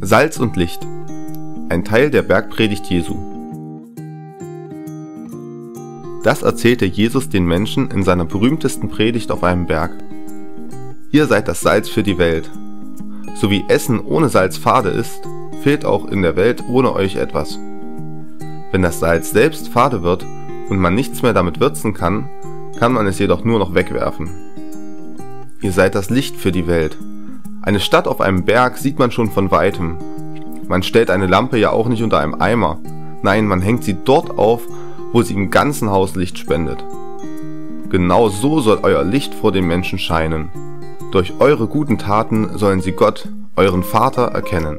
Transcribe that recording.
Salz und Licht. Ein Teil der Bergpredigt Jesu. Das erzählte Jesus den Menschen in seiner berühmtesten Predigt auf einem Berg. Ihr seid das Salz für die Welt. So wie Essen ohne Salz fade ist, fehlt auch in der Welt ohne euch etwas. Wenn das Salz selbst fade wird und man nichts mehr damit würzen kann, kann man es jedoch nur noch wegwerfen. Ihr seid das Licht für die Welt. Eine Stadt auf einem Berg sieht man schon von weitem. Man stellt eine Lampe ja auch nicht unter einem Eimer. Nein, man hängt sie dort auf, wo sie im ganzen Haus Licht spendet. Genau so soll euer Licht vor den Menschen scheinen. Durch eure guten Taten sollen sie Gott, euren Vater, erkennen.